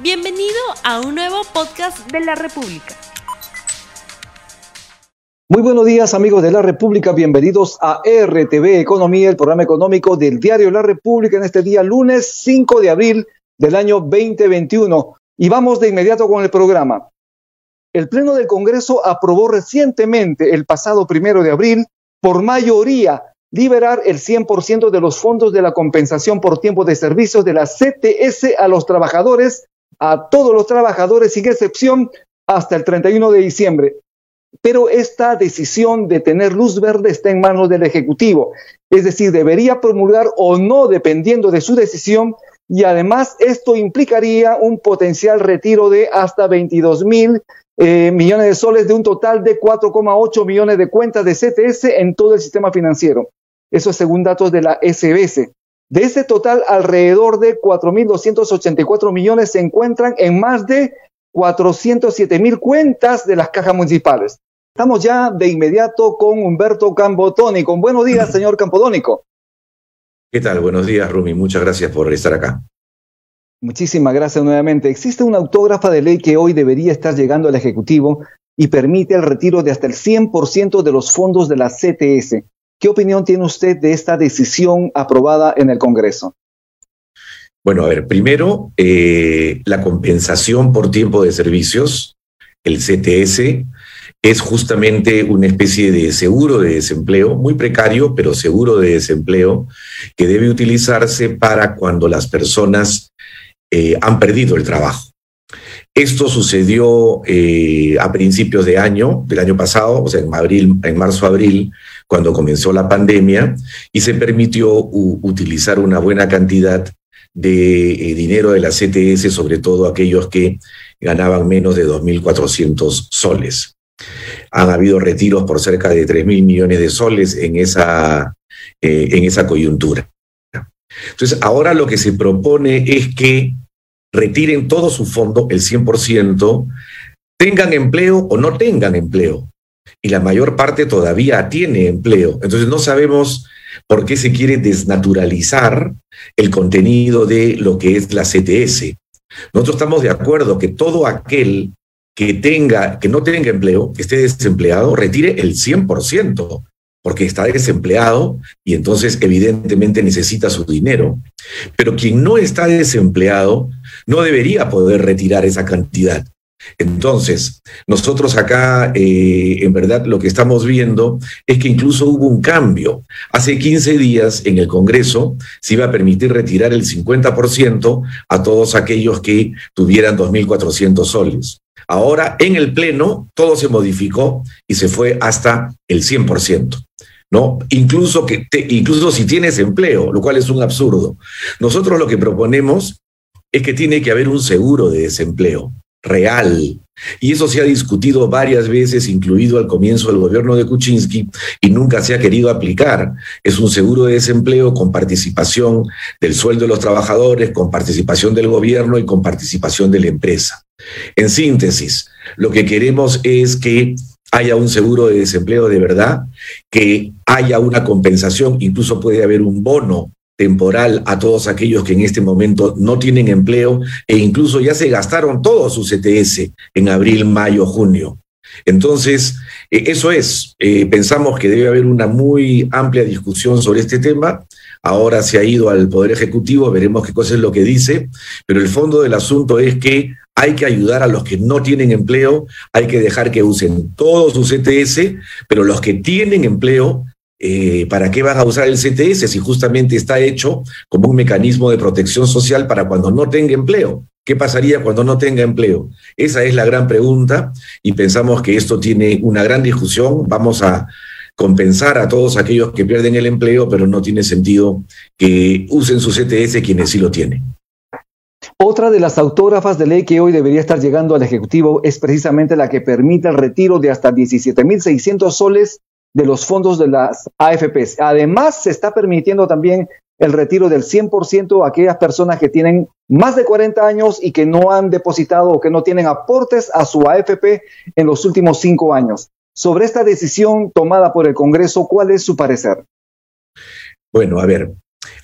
Bienvenido a un nuevo podcast de la República. Muy buenos días amigos de la República, bienvenidos a RTV Economía, el programa económico del diario La República en este día lunes 5 de abril del año 2021. Y vamos de inmediato con el programa. El Pleno del Congreso aprobó recientemente, el pasado primero de abril, por mayoría, liberar el 100% de los fondos de la compensación por tiempo de servicios de la CTS a los trabajadores a todos los trabajadores sin excepción hasta el 31 de diciembre. Pero esta decisión de tener luz verde está en manos del Ejecutivo, es decir, debería promulgar o no dependiendo de su decisión y además esto implicaría un potencial retiro de hasta 22 mil eh, millones de soles de un total de 4,8 millones de cuentas de CTS en todo el sistema financiero. Eso es según datos de la SBS. De ese total, alrededor de 4.284 millones se encuentran en más de 407 mil cuentas de las cajas municipales. Estamos ya de inmediato con Humberto Campotónico. Buenos días, señor Campodónico. ¿Qué tal? Buenos días, Rumi. Muchas gracias por estar acá. Muchísimas gracias nuevamente. Existe una autógrafa de ley que hoy debería estar llegando al Ejecutivo y permite el retiro de hasta el 100% de los fondos de la CTS. ¿Qué opinión tiene usted de esta decisión aprobada en el Congreso? Bueno, a ver, primero, eh, la compensación por tiempo de servicios, el CTS, es justamente una especie de seguro de desempleo, muy precario, pero seguro de desempleo, que debe utilizarse para cuando las personas eh, han perdido el trabajo. Esto sucedió eh, a principios de año, del año pasado, o sea, en, abril, en marzo-abril, cuando comenzó la pandemia, y se permitió utilizar una buena cantidad de eh, dinero de la CTS, sobre todo aquellos que ganaban menos de 2.400 soles. Han habido retiros por cerca de 3.000 millones de soles en esa, eh, en esa coyuntura. Entonces, ahora lo que se propone es que retiren todo su fondo, el 100%, tengan empleo o no tengan empleo. Y la mayor parte todavía tiene empleo. Entonces no sabemos por qué se quiere desnaturalizar el contenido de lo que es la CTS. Nosotros estamos de acuerdo que todo aquel que tenga, que no tenga empleo, que esté desempleado, retire el 100%, porque está desempleado y entonces evidentemente necesita su dinero. Pero quien no está desempleado no debería poder retirar esa cantidad. Entonces, nosotros acá, eh, en verdad, lo que estamos viendo es que incluso hubo un cambio. Hace 15 días en el Congreso se iba a permitir retirar el 50% a todos aquellos que tuvieran 2.400 soles. Ahora, en el Pleno, todo se modificó y se fue hasta el 100%. ¿No? Incluso, que incluso si tienes empleo, lo cual es un absurdo. Nosotros lo que proponemos es que tiene que haber un seguro de desempleo real. Y eso se ha discutido varias veces, incluido al comienzo del gobierno de Kuczynski, y nunca se ha querido aplicar. Es un seguro de desempleo con participación del sueldo de los trabajadores, con participación del gobierno y con participación de la empresa. En síntesis, lo que queremos es que haya un seguro de desempleo de verdad, que haya una compensación, incluso puede haber un bono temporal a todos aquellos que en este momento no tienen empleo e incluso ya se gastaron todos sus CTS en abril, mayo, junio. Entonces, eh, eso es, eh, pensamos que debe haber una muy amplia discusión sobre este tema. Ahora se ha ido al Poder Ejecutivo, veremos qué cosa es lo que dice, pero el fondo del asunto es que hay que ayudar a los que no tienen empleo, hay que dejar que usen todos sus CTS, pero los que tienen empleo eh, ¿para qué van a usar el CTS si justamente está hecho como un mecanismo de protección social para cuando no tenga empleo? ¿Qué pasaría cuando no tenga empleo? Esa es la gran pregunta y pensamos que esto tiene una gran discusión. Vamos a compensar a todos aquellos que pierden el empleo, pero no tiene sentido que usen su CTS quienes sí lo tienen. Otra de las autógrafas de ley que hoy debería estar llegando al Ejecutivo es precisamente la que permite el retiro de hasta 17.600 soles de los fondos de las AFPs. Además, se está permitiendo también el retiro del 100% a aquellas personas que tienen más de 40 años y que no han depositado o que no tienen aportes a su AFP en los últimos cinco años. Sobre esta decisión tomada por el Congreso, ¿cuál es su parecer? Bueno, a ver,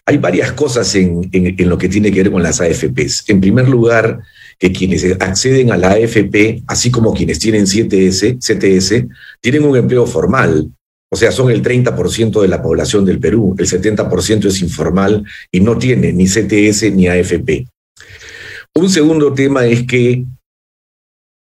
hay varias cosas en, lo que tiene que ver con las AFPs. En primer lugar, que quienes acceden a la AFP, así como quienes tienen CTS, CTS tienen un empleo formal. O sea, son el 30% de la población del Perú, el 70% es informal y no tiene ni CTS ni AFP. Un segundo tema es que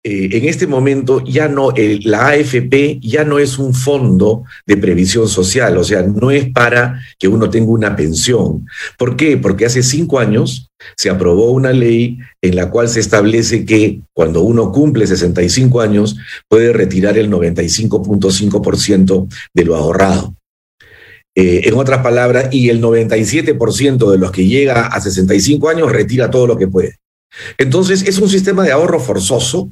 eh, en este momento ya no, la AFP ya no es un fondo de previsión social, o sea, no es para que uno tenga una pensión. ¿Por qué? Porque hace cinco años se aprobó una ley en la cual se establece que cuando uno cumple 65 años puede retirar el 95.5% de lo ahorrado. Eh, en otras palabras, y el 97% de los que llega a 65 años retira todo lo que puede. Entonces, es un sistema de ahorro forzoso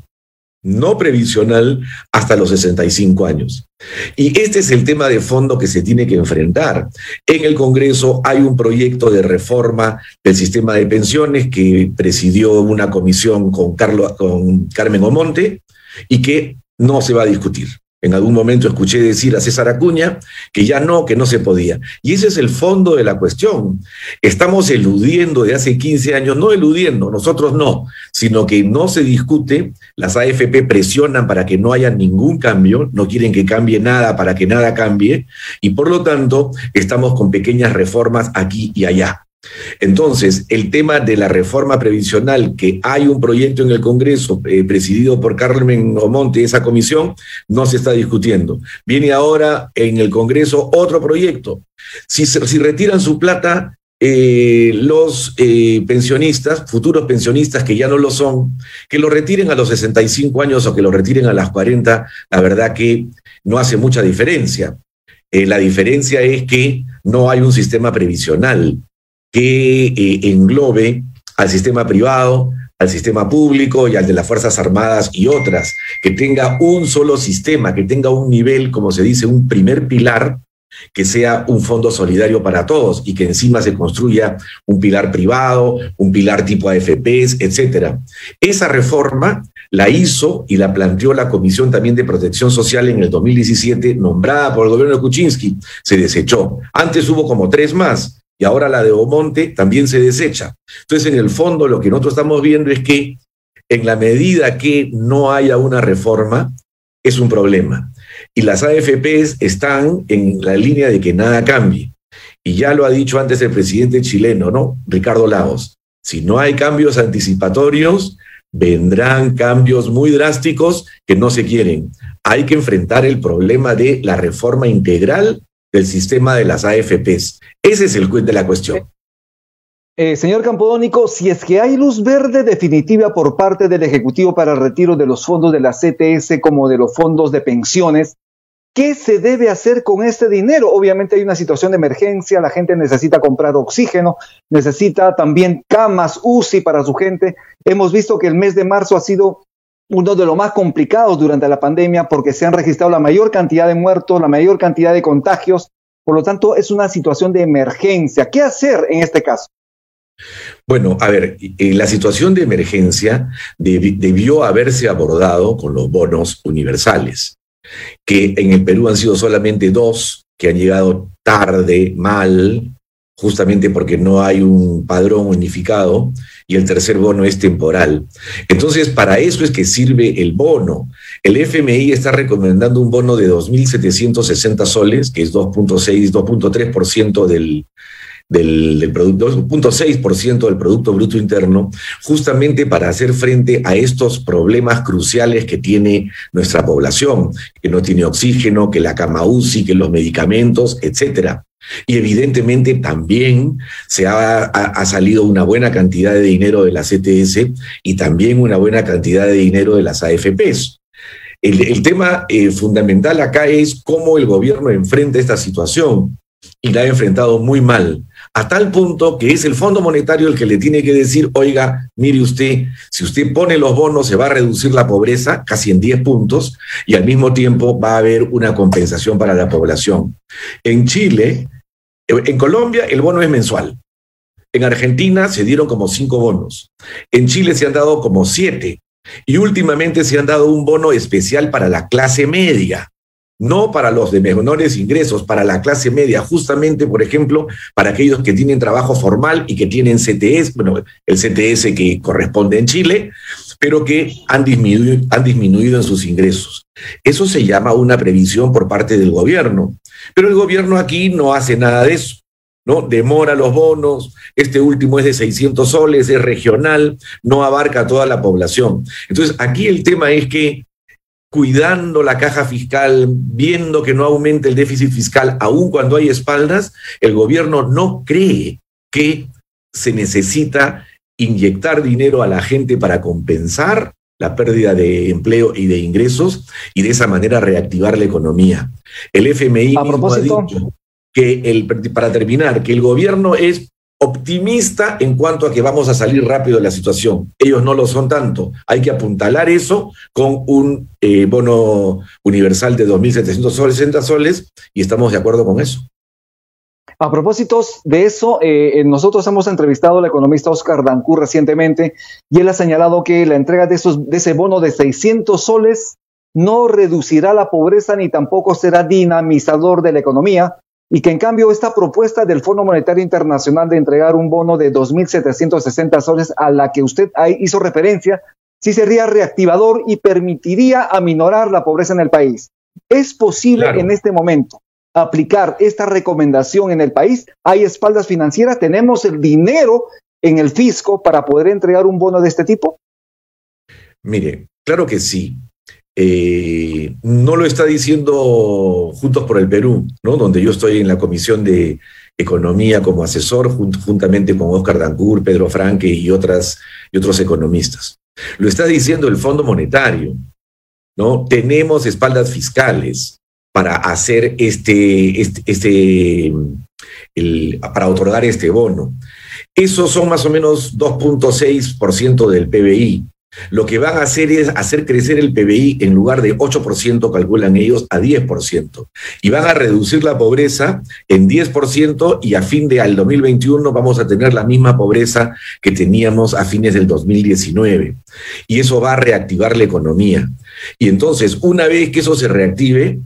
no previsional hasta los 65 años. Y este es el tema de fondo que se tiene que enfrentar. En el Congreso hay un proyecto de reforma del sistema de pensiones que presidió una comisión con, Carlos, con Carmen Omonte y que no se va a discutir. En algún momento escuché decir a César Acuña que ya no, que no se podía. Y ese es el fondo de la cuestión. Estamos eludiendo de hace 15 años, no eludiendo, nosotros no, sino que no se discute, las AFP presionan para que no haya ningún cambio, no quieren que cambie nada para que nada cambie, y por lo tanto estamos con pequeñas reformas aquí y allá. Entonces, el tema de la reforma previsional, que hay un proyecto en el Congreso eh, presidido por Carmen Omonte, esa comisión, no se está discutiendo. Viene ahora en el Congreso otro proyecto. Si, si retiran su plata, eh, los eh, pensionistas, futuros pensionistas que ya no lo son, que lo retiren a los 65 años o que lo retiren a las 40, la verdad que no hace mucha diferencia. la diferencia es que no hay un sistema previsional que eh, englobe al sistema privado, al sistema público y al de las Fuerzas Armadas y otras, que tenga un solo sistema, que tenga un nivel, como se dice, un primer pilar, que sea un fondo solidario para todos y que encima se construya un pilar privado, un pilar tipo AFPs, etcétera. Esa reforma la hizo y la planteó la Comisión también de Protección Social en el 2017, nombrada por el gobierno de Kuczynski, se desechó. Antes hubo como tres más, y ahora la de Omonte también se desecha. Entonces, en el fondo, lo que nosotros estamos viendo es que en la medida que no haya una reforma, es un problema. Y las AFPs están en la línea de que nada cambie. Y ya lo ha dicho antes el presidente chileno, ¿no? Ricardo Lagos. Si no hay cambios anticipatorios, vendrán cambios muy drásticos que no se quieren. Hay que enfrentar el problema de la reforma integral del sistema de las AFPs. Ese es el de la cuestión. Eh, señor Campodónico, si es que hay luz verde definitiva por parte del Ejecutivo para el retiro de los fondos de la CTS como de los fondos de pensiones, ¿qué se debe hacer con este dinero? Obviamente hay una situación de emergencia, la gente necesita comprar oxígeno, necesita también camas UCI para su gente. Hemos visto que el mes de marzo ha sido uno de los más complicados durante la pandemia porque se han registrado la mayor cantidad de muertos, la mayor cantidad de contagios. Por lo tanto, es una situación de emergencia. ¿Qué hacer en este caso? Bueno, a ver, la situación de emergencia debió haberse abordado con los bonos universales, que en el Perú han sido solamente dos, que han llegado tarde, mal, justamente porque no hay un padrón unificado y el tercer bono es temporal. Entonces, para eso es que sirve el bono. El FMI está recomendando un bono de 2.760 soles, que es 2.6, 2.3% del, del, producto, 2.6% del Producto Bruto Interno, justamente para hacer frente a estos problemas cruciales que tiene nuestra población, que no tiene oxígeno, que la cama UCI, que los medicamentos, etcétera. Y evidentemente también se ha, salido una buena cantidad de dinero de la CTS y también una buena cantidad de dinero de las AFPs. El, tema eh, fundamental acá es cómo el gobierno enfrenta esta situación y la ha enfrentado muy mal, a tal punto que es el Fondo Monetario el que le tiene que decir, oiga, mire usted, si usted pone los bonos se va a reducir la pobreza casi en 10 puntos y al mismo tiempo va a haber una compensación para la población. En Chile, en Colombia el bono es mensual. En Argentina se dieron como cinco bonos. En Chile se han dado como siete. Y últimamente se han dado un bono especial para la clase media. No para los de menores ingresos, para la clase media, justamente, por ejemplo, para aquellos que tienen trabajo formal y que tienen CTS, bueno, el CTS que corresponde en Chile, pero que han disminuido, han disminuido en sus ingresos. Eso se llama una previsión por parte del gobierno, pero el gobierno aquí no hace nada de eso. ¿no? Demora los bonos, este último es de 600 soles, es regional, no abarca toda la población. Entonces, aquí el tema es que cuidando la caja fiscal, viendo que no aumente el déficit fiscal, aun cuando hay espaldas, el gobierno no cree que se necesita inyectar dinero a la gente para compensar la pérdida de empleo y de ingresos y de esa manera reactivar la economía. El FMI a propósito, ha dicho que el, para terminar, que el gobierno es optimista en cuanto a que vamos a salir rápido de la situación. Ellos no lo son tanto. Hay que apuntalar eso con un eh, bono universal de 2.760 soles y estamos de acuerdo con eso. A propósito de eso, eh, nosotros hemos entrevistado al economista Oscar Dancú recientemente y él ha señalado que la entrega de, esos, de ese bono de 600 soles no reducirá la pobreza ni tampoco será dinamizador de la economía y que en cambio esta propuesta del Fondo Monetario Internacional de entregar un bono de 2.760 soles a la que usted hizo referencia, sí sería reactivador y permitiría aminorar la pobreza en el país. ¿Es posible Claro. en este momento aplicar esta recomendación en el país? ¿Hay espaldas financieras? ¿Tenemos el dinero en el fisco para poder entregar un bono de este tipo? Mire, claro que sí. Eh, no lo está diciendo Juntos por el Perú, ¿no? donde yo estoy en la Comisión de Economía como asesor, jun- juntamente con Oscar Dancur, Pedro Franque y, otras, y otros economistas. Lo está diciendo el Fondo Monetario. ¿no? Tenemos espaldas fiscales para hacer este, este, este para otorgar este bono. Esos son más o menos 2.6% del PBI. Lo que van a hacer es hacer crecer el PBI en lugar de 8%, calculan ellos, a 10%. Y van a reducir la pobreza en 10% y a fin de al 2021 vamos a tener la misma pobreza que teníamos a fines del 2019. Y eso va a reactivar la economía. Y entonces, una vez que eso se reactive,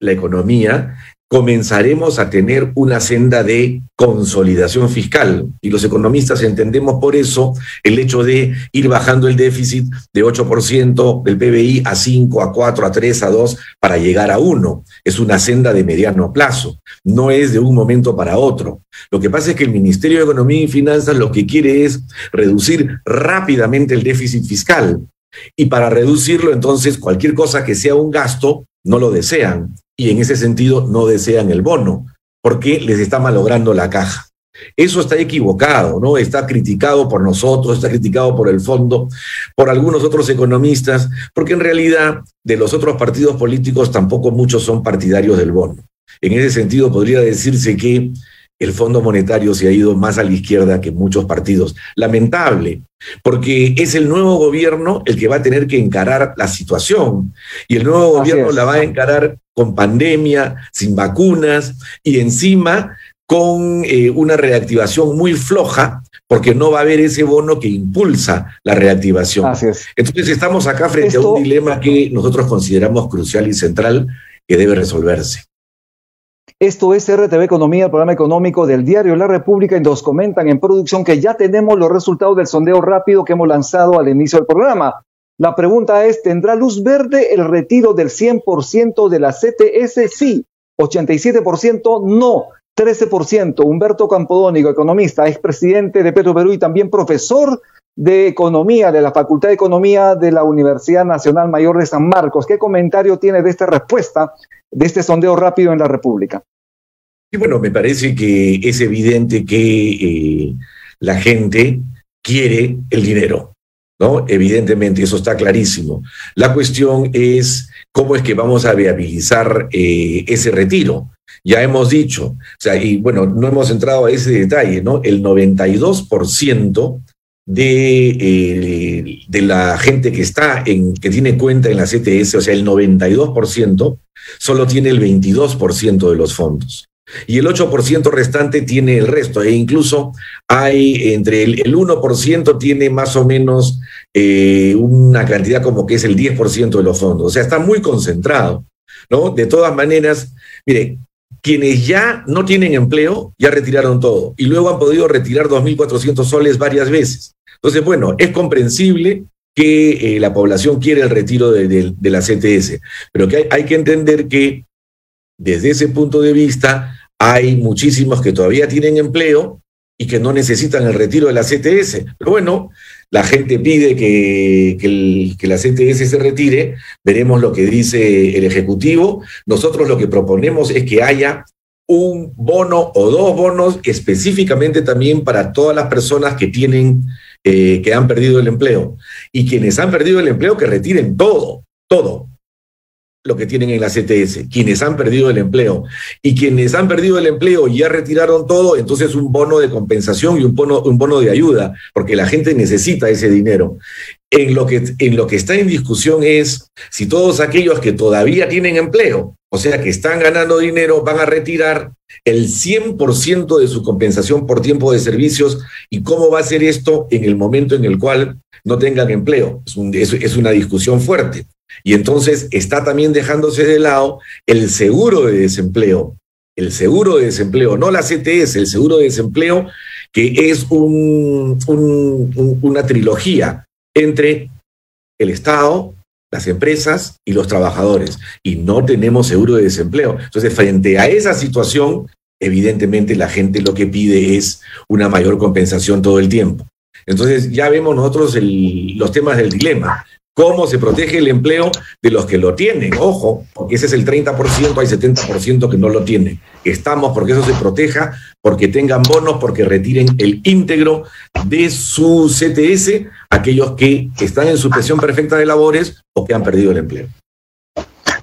la economía, comenzaremos a tener una senda de consolidación fiscal. Y los economistas entendemos por eso el hecho de ir bajando el déficit de 8% del PBI a 5, a 4, a 3, a 2, para llegar a 1. Es una senda de mediano plazo, no es de un momento para otro. Lo que pasa es que el Ministerio de Economía y Finanzas lo que quiere es reducir rápidamente el déficit fiscal. Y para reducirlo, entonces, cualquier cosa que sea un gasto, no lo desean. Y en ese sentido, no desean el bono, porque les está malogrando la caja. Eso está equivocado, ¿no? Está criticado por nosotros, está criticado por el fondo, por algunos otros economistas, porque en realidad de los otros partidos políticos tampoco muchos son partidarios del bono. En ese sentido, podría decirse que el Fondo Monetario se ha ido más a la izquierda que muchos partidos. Lamentable, porque es el nuevo gobierno el que va a tener que encarar la situación. Y el nuevo gobierno la va a encarar con pandemia, sin vacunas y encima con eh, una reactivación muy floja, porque no va a haber ese bono que impulsa la reactivación. Así es. Entonces estamos acá frente Esto- a un dilema que nosotros consideramos crucial y central que debe resolverse. Esto es RTV Economía, el programa económico del diario La República, y nos comentan en producción que ya tenemos los resultados del sondeo rápido que hemos lanzado al inicio del programa. La pregunta es, ¿tendrá luz verde el retiro del 100% de la CTS? Sí. 87% no. 13%. Humberto Campodónico, economista, expresidente de Petro Perú y también profesor de Economía de la Facultad de Economía de la Universidad Nacional Mayor de San Marcos. ¿Qué comentario tiene de esta respuesta, de este sondeo rápido en la República? Y bueno, me parece que es evidente que eh, la gente quiere el dinero, ¿no? Evidentemente, eso está clarísimo. La cuestión es cómo es que vamos a viabilizar eh, ese retiro. Ya hemos dicho, o sea, y bueno, no hemos entrado a ese detalle, ¿no? El 92% de, eh, de la gente que está en, que tiene cuenta en la CTS, o sea, el 92%, solo tiene el 22% de los fondos y el 8% restante tiene el resto, e incluso hay entre el, el 1% tiene más o menos eh, una cantidad como que es el 10% de los fondos, o sea, está muy concentrado. ¿no? De todas maneras, mire, quienes ya no tienen empleo ya retiraron todo y luego han podido retirar 2.400 soles varias veces. Entonces, bueno, es comprensible que eh, la población quiere el retiro de, la CTS, pero que hay, que entender que desde ese punto de vista hay muchísimos que todavía tienen empleo y que no necesitan el retiro de la CTS. Pero bueno, la gente pide que, que, la CTS se retire, veremos lo que dice el Ejecutivo. Nosotros lo que proponemos es que haya un bono o dos bonos específicamente también para todas las personas que tienen, eh, que han perdido el empleo. Y quienes han perdido el empleo, que retiren todo, todo lo que tienen en la CTS, quienes han perdido el empleo. Y quienes han perdido el empleo y ya retiraron todo, entonces un bono de compensación y un bono, un bono de ayuda, porque la gente necesita ese dinero. En lo, que, en lo que está en discusión es si todos aquellos que todavía tienen empleo, o sea, que están ganando dinero, van a retirar el 100% de su compensación por tiempo de servicios y cómo va a ser esto en el momento en el cual no tengan empleo. Es, una discusión fuerte. Y entonces está también dejándose de lado el seguro de desempleo, el seguro de desempleo, no la CTS, el seguro de desempleo, que es un, una trilogía entre el Estado, las empresas y los trabajadores. Y no tenemos seguro de desempleo. Entonces, frente a esa situación, evidentemente la gente lo que pide es una mayor compensación todo el tiempo. Entonces, ya vemos nosotros los temas del dilema cómo se protege el empleo de los que lo tienen. Ojo, porque ese es el 30%, hay 70% que no lo tienen. Estamos porque eso se proteja, porque tengan bonos, porque retiren el íntegro de su CTS aquellos que están en suspensión perfecta de labores o que han perdido el empleo.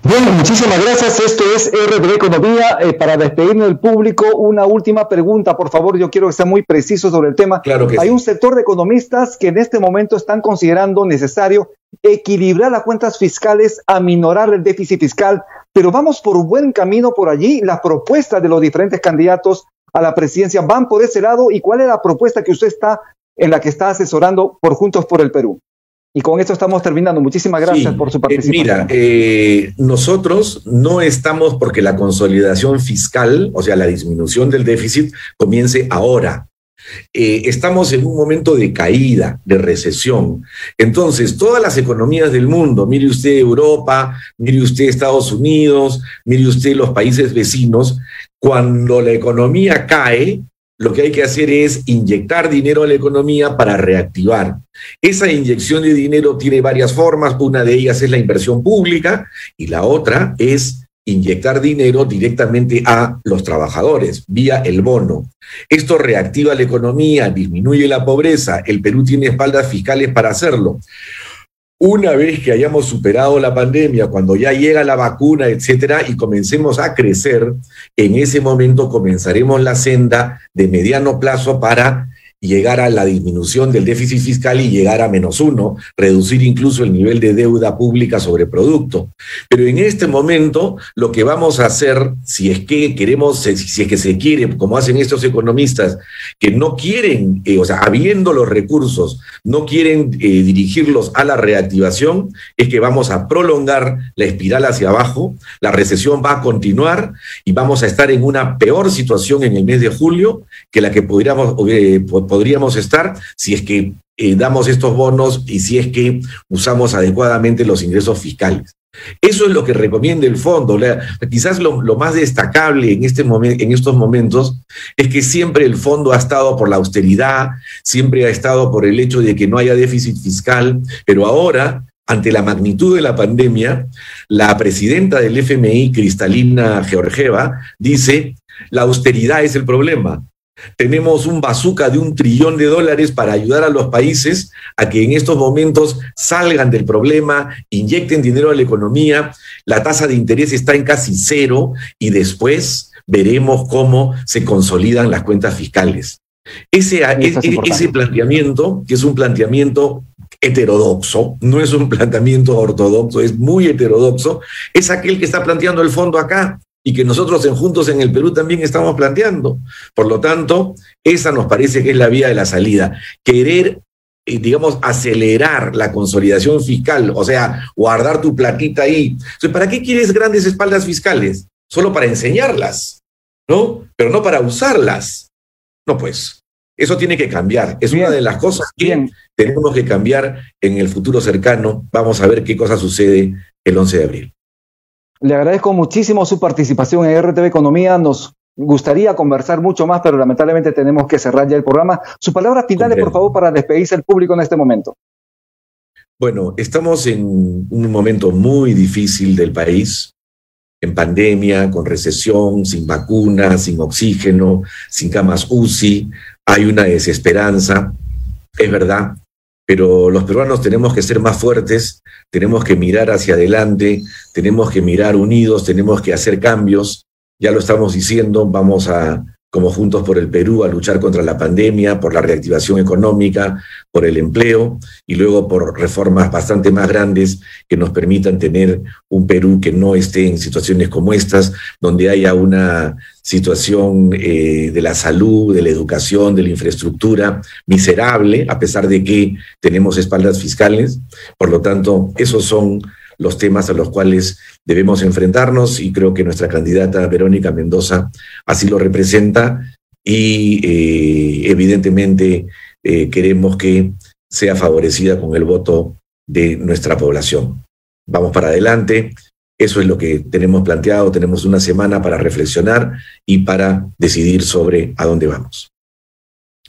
Bueno, muchísimas gracias. Esto es RD Economía. Eh, para despedirnos del público, una última pregunta, por favor. Yo quiero que sea muy preciso sobre el tema. Claro que Hay un sector de economistas que en este momento están considerando necesario equilibrar las cuentas fiscales, aminorar el déficit fiscal, pero vamos por buen camino por allí. Las propuestas de los diferentes candidatos a la presidencia van por ese lado. ¿Y cuál es la propuesta que usted está en la que está asesorando por Juntos por el Perú? Y con esto estamos terminando. Muchísimas gracias por su eh, participación. mira, eh, nosotros no estamos porque la consolidación fiscal, o sea, la disminución del déficit, comience ahora. Eh, estamos en un momento de caída, de recesión. Entonces, todas las economías del mundo, mire usted Europa, mire usted Estados Unidos, mire usted los países vecinos, cuando la economía cae, lo que hay que hacer es inyectar dinero a la economía para reactivar. Esa inyección de dinero tiene varias formas, una de ellas es la inversión pública y la otra es inyectar dinero directamente a los trabajadores vía el bono. Esto reactiva la economía, disminuye la pobreza, el Perú tiene espaldas fiscales para hacerlo. Una vez que hayamos superado la pandemia, cuando ya llega la vacuna, etcétera, y comencemos a crecer, en ese momento comenzaremos la senda de mediano plazo para llegar a la disminución del déficit fiscal y llegar a menos uno, reducir incluso el nivel de deuda pública sobre producto. Pero en este momento lo que vamos a hacer, si es que queremos, si es que se quiere, como hacen estos economistas, que no quieren, eh, o sea, habiendo los recursos, no quieren eh, dirigirlos a la reactivación, es que vamos a prolongar la espiral hacia abajo, la recesión va a continuar y vamos a estar en una peor situación en el mes de julio que la que podríamos, eh, podríamos estar si es que eh, damos estos bonos y si es que usamos adecuadamente los ingresos fiscales. Eso es lo que recomienda el fondo. quizás lo, más destacable en, este en estos momentos es que siempre el fondo ha estado por la austeridad, siempre ha estado por el hecho de que no haya déficit fiscal, pero ahora, ante la magnitud de la pandemia, la presidenta del FMI, Cristalina Georgieva, dice, la austeridad es el problema. Tenemos un bazooka de un trillón de dólares para ayudar a los países a que en estos momentos salgan del problema, inyecten dinero a la economía, la tasa de interés está en casi cero y después veremos cómo se consolidan las cuentas fiscales. Ese, ese planteamiento, que es un planteamiento heterodoxo, no es un planteamiento ortodoxo, es muy heterodoxo, es aquel que está planteando el fondo acá y que nosotros en Juntos en el Perú también estamos planteando. Por lo tanto, esa nos parece que es la vía de la salida. Querer eh, digamos, acelerar la consolidación fiscal, o sea, guardar tu platita ahí. Entonces, ¿para qué quieres grandes espaldas fiscales? Solo para enseñarlas, ¿no? Pero no para usarlas. No, pues, eso tiene que cambiar. Es una de las cosas que tenemos que cambiar en el futuro cercano. Vamos a ver qué cosa sucede el 11 de abril. Le agradezco muchísimo su participación en RTV Economía. Nos gustaría conversar mucho más, pero lamentablemente tenemos que cerrar ya el programa. Su palabra finales, por favor, para despedirse el público en este momento. Bueno, estamos en un momento muy difícil del país, en pandemia, con recesión, sin vacunas, sin oxígeno, sin camas UCI. Hay una desesperanza, es verdad, pero los peruanos tenemos que ser más fuertes, tenemos que mirar hacia adelante, tenemos que mirar unidos, tenemos que hacer cambios. Ya lo estamos diciendo, vamos a, como Juntos por el Perú, a luchar contra la pandemia, por la reactivación económica, por el empleo y luego por reformas bastante más grandes que nos permitan tener un Perú que no esté en situaciones como estas, donde haya una situación eh, de la salud, de la educación, de la infraestructura miserable, a pesar de que tenemos espaldas fiscales. Por lo tanto, esos son los temas a los cuales debemos enfrentarnos y creo que nuestra candidata Verónica Mendoza así lo representa y eh, evidentemente eh, queremos que sea favorecida con el voto de nuestra población. Vamos para adelante. Eso es lo que tenemos planteado. Tenemos una semana para reflexionar y para decidir sobre a dónde vamos.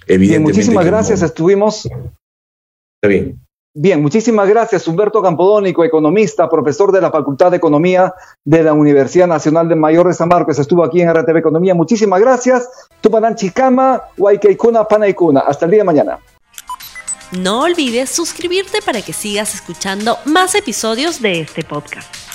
Evidentemente, muchísimas gracias. Estuvimos. Está bien. Bien, muchísimas gracias, Humberto Campodónico, economista, profesor de la Facultad de Economía de la Universidad Nacional de Mayor de San Marcos. Estuvo aquí en RTV Economía. Muchísimas gracias. Tupanan Chicama, Huaycaicuna, Panaicuna. Hasta el día de mañana. No olvides suscribirte para que sigas escuchando más episodios de este podcast.